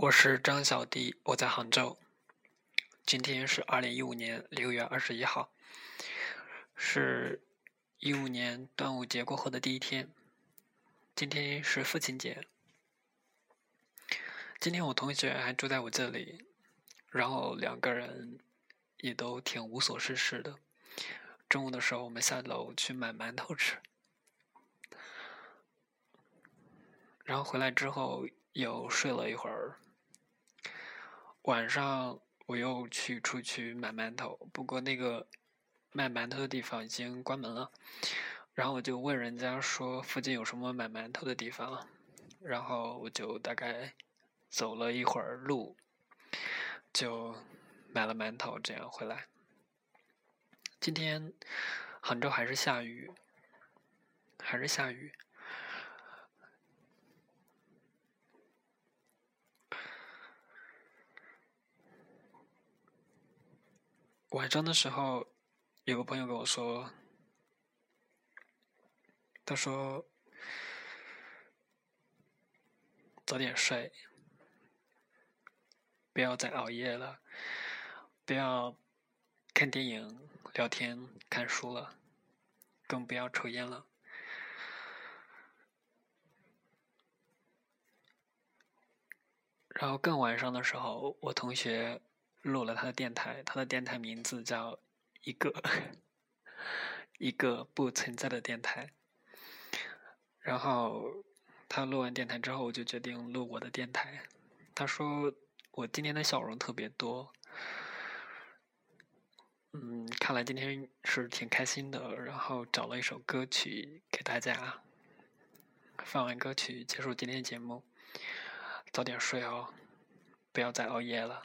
我是张小迪，我在杭州。今天是二零一五年六月二十一号，是一五年端午节过后的第一天。今天是父亲节。今天我同学还住在我这里，然后两个人也都挺无所事事的。中午的时候，我们下楼去买馒头吃，然后回来之后又睡了一会儿。晚上我又去出去买馒头，不过那个卖馒头的地方已经关门了。然后我就问人家说附近有什么买馒头的地方，然后我就大概走了一会儿路，就买了馒头，这样回来。今天杭州还是下雨，还是下雨。晚上的时候，有个朋友跟我说，他说早点睡，不要再熬夜了，不要看电影、聊天、看书了，更不要抽烟了。然后更晚上的时候，我同学。录了他的电台，他的电台名字叫一个一个不存在的电台。然后他录完电台之后，我就决定录我的电台。他说我今天的笑容特别多，嗯，看来今天是挺开心的。然后找了一首歌曲给大家，放完歌曲结束今天节目，早点睡哦，不要再熬夜了。